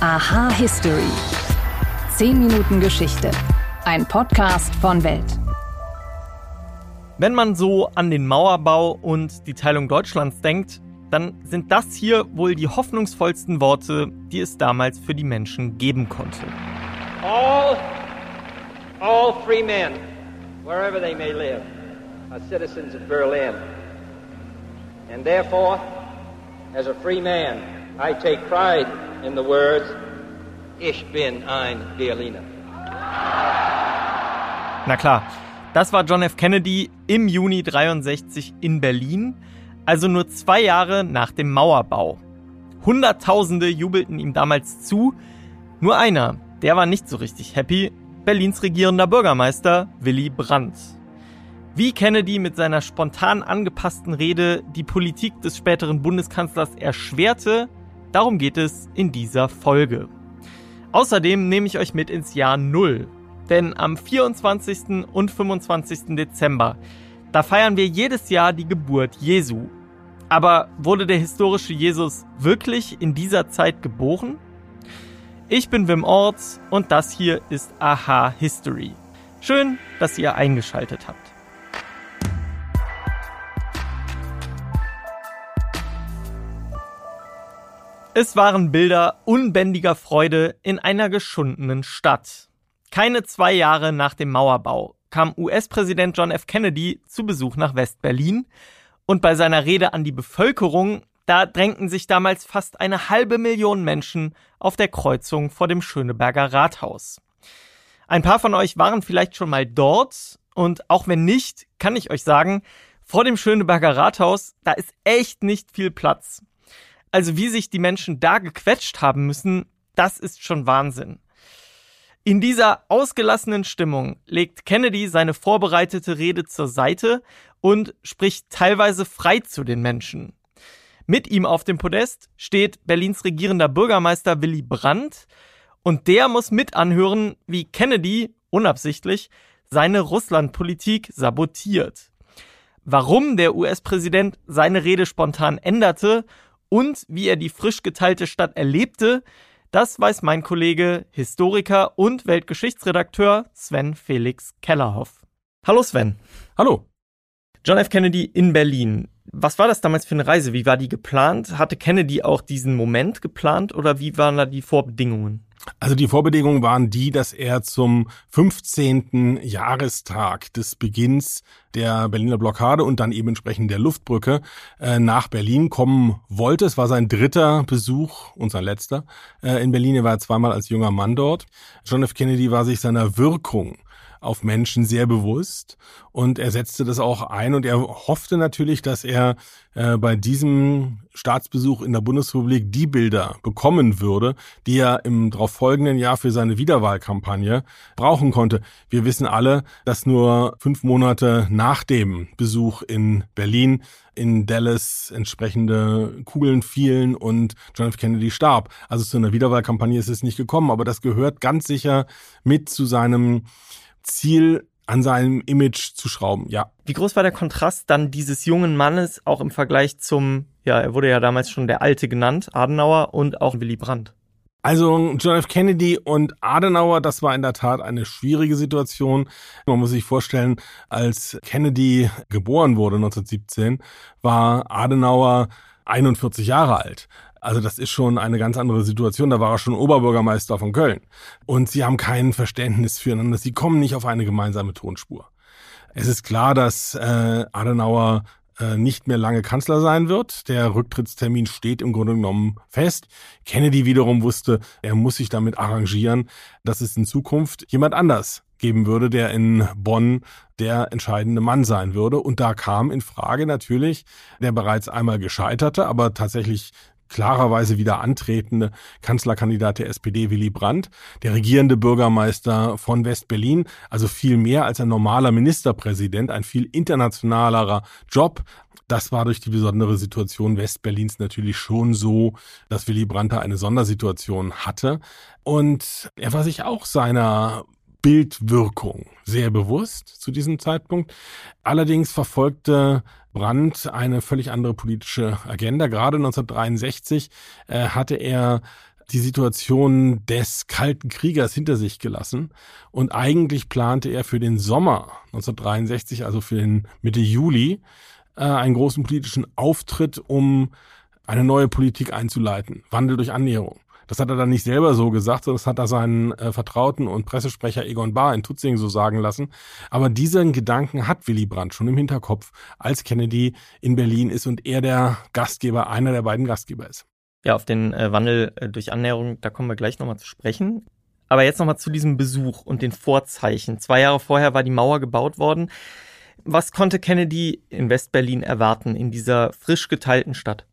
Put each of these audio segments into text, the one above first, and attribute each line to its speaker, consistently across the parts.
Speaker 1: Aha History. 10 Minuten Geschichte. Ein Podcast von Welt.
Speaker 2: Wenn man so an den Mauerbau und die Teilung Deutschlands denkt, dann sind das hier wohl die hoffnungsvollsten Worte, die es damals für die Menschen geben konnte.
Speaker 3: All, all free men, wherever they may live, are citizens of Berlin. And therefore, as a free man, I take pride in the words, Ich bin ein Berliner.
Speaker 2: Na klar, das war John F. Kennedy im Juni 63 in Berlin, also nur zwei Jahre nach dem Mauerbau. Hunderttausende jubelten ihm damals zu, nur einer, der war nicht so richtig happy, Berlins regierender Bürgermeister Willy Brandt. Wie Kennedy mit seiner spontan angepassten Rede die Politik des späteren Bundeskanzlers erschwerte, darum geht es in dieser Folge. Außerdem nehme ich euch mit ins Jahr Null. Denn am 24. und 25. Dezember, da feiern wir jedes Jahr die Geburt Jesu. Aber wurde der historische Jesus wirklich in dieser Zeit geboren? Ich bin Wim Orts und das hier ist Aha History. Schön, dass ihr eingeschaltet habt. Es waren Bilder unbändiger Freude in einer geschundenen Stadt. Keine zwei Jahre nach dem Mauerbau kam US-Präsident John F. Kennedy zu Besuch nach West-Berlin und bei seiner Rede an die Bevölkerung, da drängten sich damals fast eine halbe Million Menschen auf der Kreuzung vor dem Schöneberger Rathaus. Ein paar von euch waren vielleicht schon mal dort und auch wenn nicht, kann ich euch sagen, vor dem Schöneberger Rathaus, da ist echt nicht viel Platz. Also wie sich die Menschen da gequetscht haben müssen, das ist schon Wahnsinn. In dieser ausgelassenen Stimmung legt Kennedy seine vorbereitete Rede zur Seite und spricht teilweise frei zu den Menschen. Mit ihm auf dem Podest steht Berlins regierender Bürgermeister Willy Brandt und der muss mit anhören, wie Kennedy unabsichtlich seine Russlandpolitik sabotiert. Warum der US-Präsident seine Rede spontan änderte und wie er die frisch geteilte Stadt erlebte, das weiß mein Kollege, Historiker und Weltgeschichtsredakteur Sven Felix Kellerhoff. Hallo Sven.
Speaker 4: Hallo.
Speaker 2: John F. Kennedy in Berlin. Was war das damals für eine Reise? Wie war die geplant? Hatte Kennedy auch diesen Moment geplant oder wie waren da die Vorbedingungen?
Speaker 4: Also die Vorbedingungen waren die, dass er zum 15. Jahrestag des Beginns der Berliner Blockade und dann eben entsprechend der Luftbrücke äh, nach Berlin kommen wollte. Es war sein dritter Besuch und sein letzter äh, in Berlin. Er war zweimal als junger Mann dort. John F. Kennedy war sich seiner Wirkung auf Menschen sehr bewusst und er setzte das auch ein und er hoffte natürlich, dass er äh, bei diesem Staatsbesuch in der Bundesrepublik die Bilder bekommen würde, die er im darauf folgenden Jahr für seine Wiederwahlkampagne brauchen konnte. Wir wissen alle, dass nur fünf Monate nach dem Besuch in Berlin in Dallas entsprechende Kugeln fielen und John F. Kennedy starb. Also zu einer Wiederwahlkampagne ist es nicht gekommen, aber das gehört ganz sicher mit zu seinem Ziel an seinem Image zu schrauben, ja.
Speaker 2: Wie groß war der Kontrast dann dieses jungen Mannes auch im Vergleich zum, ja, er wurde ja damals schon der Alte genannt, Adenauer und auch Willy Brandt?
Speaker 4: Also John F. Kennedy und Adenauer, das war in der Tat eine schwierige Situation. Man muss sich vorstellen, als Kennedy geboren wurde 1917, war Adenauer 41 Jahre alt. Also das ist schon eine ganz andere Situation. Da war er schon Oberbürgermeister von Köln. Und sie haben kein Verständnis füreinander. Sie kommen nicht auf eine gemeinsame Tonspur. Es ist klar, dass äh, Adenauer äh, nicht mehr lange Kanzler sein wird. Der Rücktrittstermin steht im Grunde genommen fest. Kennedy wiederum wusste, er muss sich damit arrangieren, dass es in Zukunft jemand anders geben würde, der in Bonn der entscheidende Mann sein würde. Und da kam in Frage natürlich der bereits einmal gescheiterte, aber tatsächlich klarerweise wieder antretende Kanzlerkandidat der SPD Willy Brandt, der regierende Bürgermeister von West-Berlin, also viel mehr als ein normaler Ministerpräsident, ein viel internationalerer Job. Das war durch die besondere Situation Westberlins natürlich schon so, dass Willy Brandt da eine Sondersituation hatte. Und er war sich auch seiner Bildwirkung sehr bewusst zu diesem Zeitpunkt. Allerdings verfolgte Brandt eine völlig andere politische Agenda. Gerade 1963 äh, hatte er die Situation des Kalten Kriegers hinter sich gelassen und eigentlich plante er für den Sommer 1963, also für den Mitte Juli, äh, einen großen politischen Auftritt, um eine neue Politik einzuleiten. Wandel durch Annäherung. Das hat er dann nicht selber so gesagt, sondern das hat er seinen äh, Vertrauten und Pressesprecher Egon Bahr in Tutzing so sagen lassen. Aber diesen Gedanken hat Willy Brandt schon im Hinterkopf, als Kennedy in Berlin ist und er der Gastgeber, einer der beiden Gastgeber ist.
Speaker 2: Ja, auf den äh, Wandel äh, durch Annäherung, da kommen wir gleich nochmal zu sprechen. Aber jetzt nochmal zu diesem Besuch und den Vorzeichen. Zwei Jahre vorher war die Mauer gebaut worden. Was konnte Kennedy in Westberlin erwarten, in dieser frisch geteilten Stadt?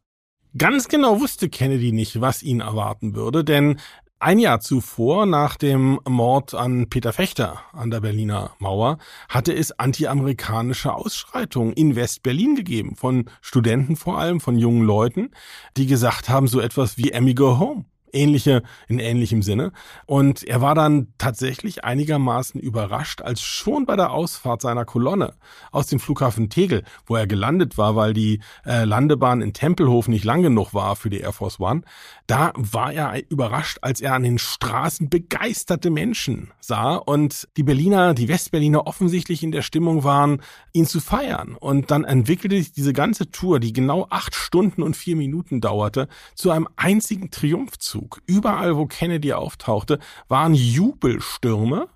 Speaker 4: Ganz genau wusste Kennedy nicht, was ihn erwarten würde, denn ein Jahr zuvor, nach dem Mord an Peter Fechter an der Berliner Mauer, hatte es antiamerikanische Ausschreitungen in West-Berlin gegeben, von Studenten vor allem, von jungen Leuten, die gesagt haben, so etwas wie Emmy Go Home ähnliche, in ähnlichem Sinne. Und er war dann tatsächlich einigermaßen überrascht, als schon bei der Ausfahrt seiner Kolonne aus dem Flughafen Tegel, wo er gelandet war, weil die äh, Landebahn in Tempelhof nicht lang genug war für die Air Force One, da war er überrascht, als er an den Straßen begeisterte Menschen sah und die Berliner, die Westberliner offensichtlich in der Stimmung waren, ihn zu feiern. Und dann entwickelte sich diese ganze Tour, die genau acht Stunden und vier Minuten dauerte, zu einem einzigen Triumphzug. Zug. Überall, wo Kennedy auftauchte, waren Jubelstürme.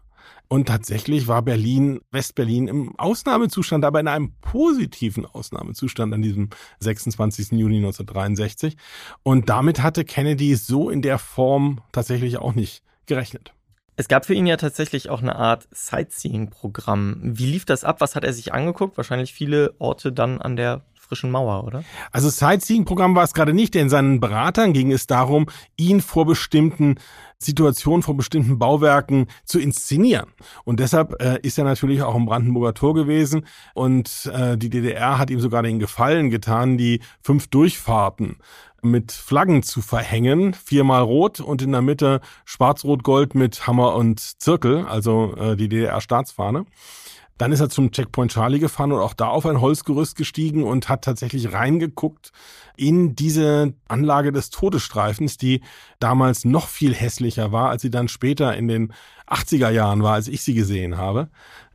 Speaker 4: Und tatsächlich war Berlin, Westberlin im Ausnahmezustand, aber in einem positiven Ausnahmezustand an diesem 26. Juni 1963. Und damit hatte Kennedy so in der Form tatsächlich auch nicht gerechnet.
Speaker 2: Es gab für ihn ja tatsächlich auch eine Art Sightseeing-Programm. Wie lief das ab? Was hat er sich angeguckt? Wahrscheinlich viele Orte dann an der frischen Mauer, oder?
Speaker 4: Also Sightseeing-Programm war es gerade nicht, denn seinen Beratern ging es darum, ihn vor bestimmten Situationen, vor bestimmten Bauwerken zu inszenieren. Und deshalb äh, ist er natürlich auch im Brandenburger Tor gewesen und äh, die DDR hat ihm sogar den Gefallen getan, die fünf Durchfahrten mit Flaggen zu verhängen, viermal rot und in der Mitte schwarz-rot-gold mit Hammer und Zirkel, also äh, die DDR-Staatsfahne. Dann ist er zum Checkpoint Charlie gefahren und auch da auf ein Holzgerüst gestiegen und hat tatsächlich reingeguckt in diese Anlage des Todesstreifens, die damals noch viel hässlicher war, als sie dann später in den 80er Jahren war, als ich sie gesehen habe.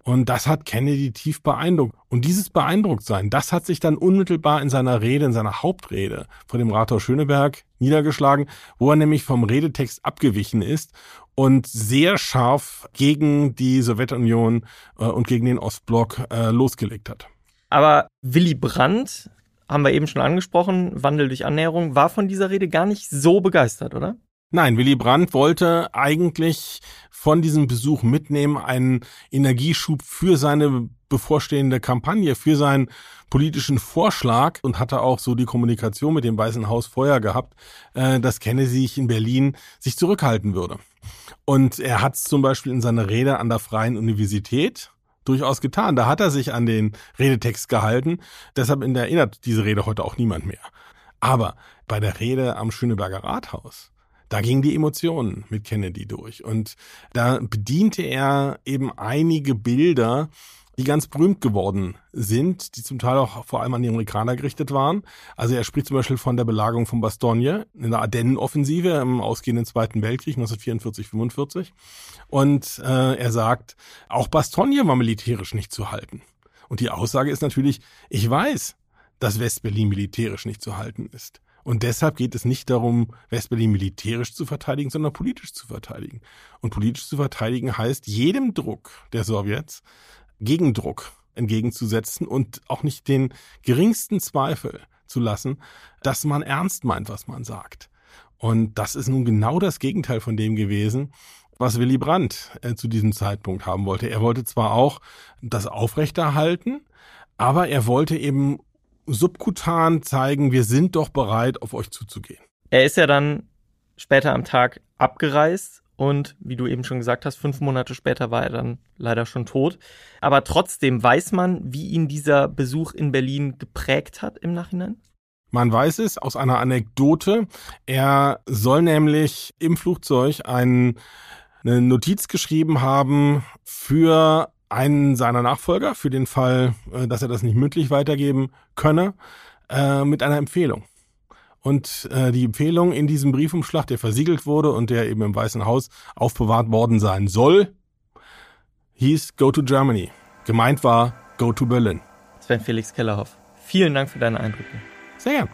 Speaker 4: Und das hat Kennedy tief beeindruckt. Und dieses Beeindrucktsein, das hat sich dann unmittelbar in seiner Rede, in seiner Hauptrede vor dem Rathaus Schöneberg niedergeschlagen, wo er nämlich vom Redetext abgewichen ist und sehr scharf gegen die Sowjetunion äh, und gegen den Ostblock äh, losgelegt hat.
Speaker 2: Aber Willy Brandt, haben wir eben schon angesprochen, Wandel durch Annäherung, war von dieser Rede gar nicht so begeistert, oder?
Speaker 4: Nein, Willy Brandt wollte eigentlich von diesem Besuch mitnehmen einen Energieschub für seine bevorstehende Kampagne, für seinen politischen Vorschlag und hatte auch so die Kommunikation mit dem Weißen Haus vorher gehabt, äh, dass Kennedy sich in Berlin sich zurückhalten würde. Und er hat es zum Beispiel in seiner Rede an der Freien Universität durchaus getan. Da hat er sich an den Redetext gehalten. Deshalb erinnert diese Rede heute auch niemand mehr. Aber bei der Rede am Schöneberger Rathaus, da gingen die Emotionen mit Kennedy durch. Und da bediente er eben einige Bilder, die ganz berühmt geworden sind, die zum Teil auch vor allem an die Amerikaner gerichtet waren. Also er spricht zum Beispiel von der Belagerung von Bastogne in der Ardennenoffensive im ausgehenden Zweiten Weltkrieg 1944, 45. Und äh, er sagt, auch Bastogne war militärisch nicht zu halten. Und die Aussage ist natürlich, ich weiß, dass Westberlin militärisch nicht zu halten ist. Und deshalb geht es nicht darum, Westberlin militärisch zu verteidigen, sondern politisch zu verteidigen. Und politisch zu verteidigen heißt, jedem Druck der Sowjets Gegendruck entgegenzusetzen und auch nicht den geringsten Zweifel zu lassen, dass man ernst meint, was man sagt. Und das ist nun genau das Gegenteil von dem gewesen, was Willy Brandt äh, zu diesem Zeitpunkt haben wollte. Er wollte zwar auch das aufrechterhalten, aber er wollte eben subkutan zeigen, wir sind doch bereit, auf euch zuzugehen.
Speaker 2: Er ist ja dann später am Tag abgereist und wie du eben schon gesagt hast, fünf Monate später war er dann leider schon tot. Aber trotzdem weiß man, wie ihn dieser Besuch in Berlin geprägt hat im Nachhinein?
Speaker 4: Man weiß es aus einer Anekdote. Er soll nämlich im Flugzeug einen, eine Notiz geschrieben haben für einen seiner Nachfolger, für den Fall, äh, dass er das nicht mündlich weitergeben könne, äh, mit einer Empfehlung. Und äh, die Empfehlung in diesem Briefumschlag, der versiegelt wurde und der eben im Weißen Haus aufbewahrt worden sein soll, hieß Go to Germany. Gemeint war Go to Berlin.
Speaker 2: Sven Felix Kellerhoff, vielen Dank für deine Eindrücke.
Speaker 4: Sehr gern.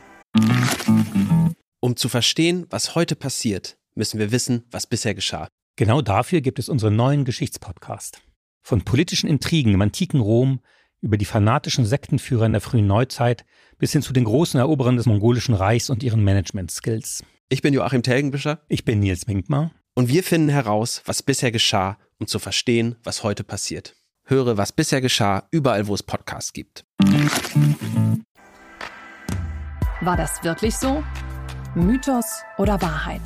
Speaker 5: Um zu verstehen, was heute passiert, müssen wir wissen, was bisher geschah.
Speaker 6: Genau dafür gibt es unseren neuen Geschichtspodcast. Von politischen Intrigen im antiken Rom über die fanatischen Sektenführer in der frühen Neuzeit bis hin zu den großen Eroberern des mongolischen Reichs und ihren Management-Skills.
Speaker 5: Ich bin Joachim Telgenbischer.
Speaker 6: Ich bin Nils Winkmar.
Speaker 5: Und wir finden heraus, was bisher geschah, um zu verstehen, was heute passiert. Höre, was bisher geschah, überall, wo es Podcasts gibt.
Speaker 1: War das wirklich so? Mythos oder Wahrheit?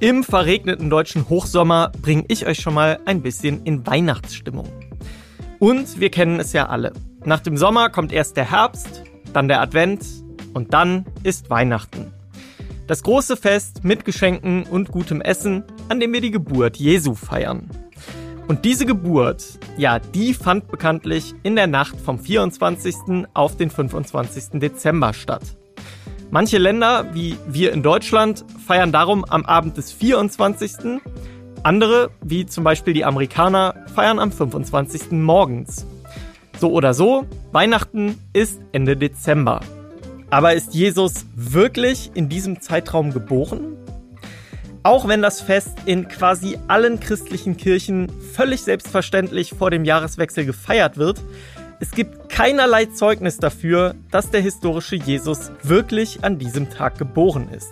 Speaker 2: Im verregneten deutschen Hochsommer bringe ich euch schon mal ein bisschen in Weihnachtsstimmung. Und wir kennen es ja alle. Nach dem Sommer kommt erst der Herbst, dann der Advent und dann ist Weihnachten. Das große Fest mit Geschenken und gutem Essen, an dem wir die Geburt Jesu feiern. Und diese Geburt, ja, die fand bekanntlich in der Nacht vom 24. auf den 25. Dezember statt. Manche Länder, wie wir in Deutschland, feiern darum am Abend des 24. Andere, wie zum Beispiel die Amerikaner, feiern am 25. morgens. So oder so, Weihnachten ist Ende Dezember. Aber ist Jesus wirklich in diesem Zeitraum geboren? Auch wenn das Fest in quasi allen christlichen Kirchen völlig selbstverständlich vor dem Jahreswechsel gefeiert wird, es gibt keinerlei Zeugnis dafür, dass der historische Jesus wirklich an diesem Tag geboren ist.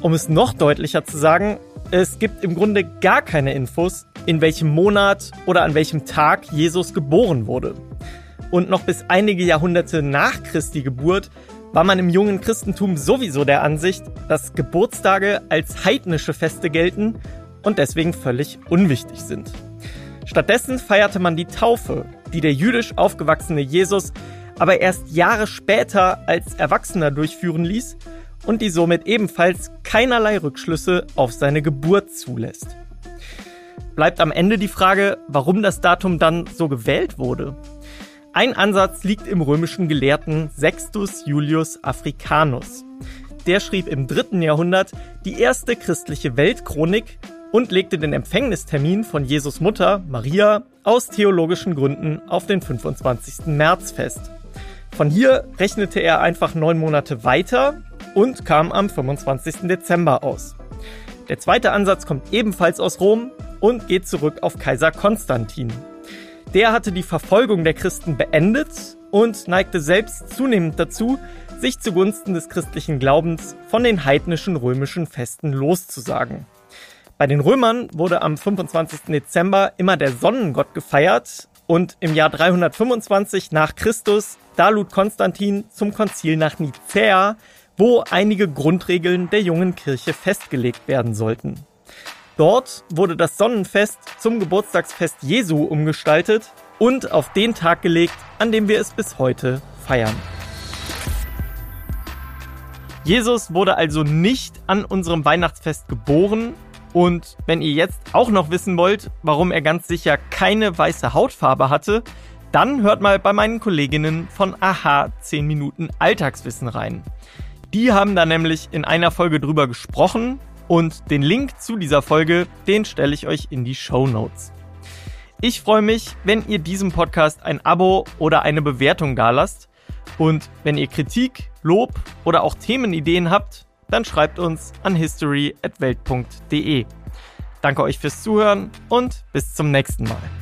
Speaker 2: Um es noch deutlicher zu sagen, es gibt im Grunde gar keine Infos, in welchem Monat oder an welchem Tag Jesus geboren wurde. Und noch bis einige Jahrhunderte nach Christi Geburt war man im jungen Christentum sowieso der Ansicht, dass Geburtstage als heidnische Feste gelten und deswegen völlig unwichtig sind. Stattdessen feierte man die Taufe, die der jüdisch aufgewachsene Jesus aber erst Jahre später als Erwachsener durchführen ließ und die somit ebenfalls keinerlei Rückschlüsse auf seine Geburt zulässt. Bleibt am Ende die Frage, warum das Datum dann so gewählt wurde. Ein Ansatz liegt im römischen Gelehrten Sextus Julius Africanus. Der schrieb im dritten Jahrhundert die erste christliche Weltchronik und legte den Empfängnistermin von Jesus Mutter, Maria, aus theologischen Gründen auf den 25. März fest. Von hier rechnete er einfach neun Monate weiter und kam am 25. Dezember aus. Der zweite Ansatz kommt ebenfalls aus Rom und geht zurück auf Kaiser Konstantin. Der hatte die Verfolgung der Christen beendet und neigte selbst zunehmend dazu, sich zugunsten des christlichen Glaubens von den heidnischen römischen Festen loszusagen. Bei den Römern wurde am 25. Dezember immer der Sonnengott gefeiert und im Jahr 325 nach Christus, da lud Konstantin zum Konzil nach Nicäa, wo einige Grundregeln der jungen Kirche festgelegt werden sollten. Dort wurde das Sonnenfest zum Geburtstagsfest Jesu umgestaltet und auf den Tag gelegt, an dem wir es bis heute feiern. Jesus wurde also nicht an unserem Weihnachtsfest geboren, und wenn ihr jetzt auch noch wissen wollt, warum er ganz sicher keine weiße Hautfarbe hatte, dann hört mal bei meinen Kolleginnen von Aha 10 Minuten Alltagswissen rein. Die haben da nämlich in einer Folge drüber gesprochen und den Link zu dieser Folge, den stelle ich euch in die Show Notes. Ich freue mich, wenn ihr diesem Podcast ein Abo oder eine Bewertung dalasst. Und wenn ihr Kritik, Lob oder auch Themenideen habt, dann schreibt uns an history.welt.de. Danke euch fürs Zuhören und bis zum nächsten Mal.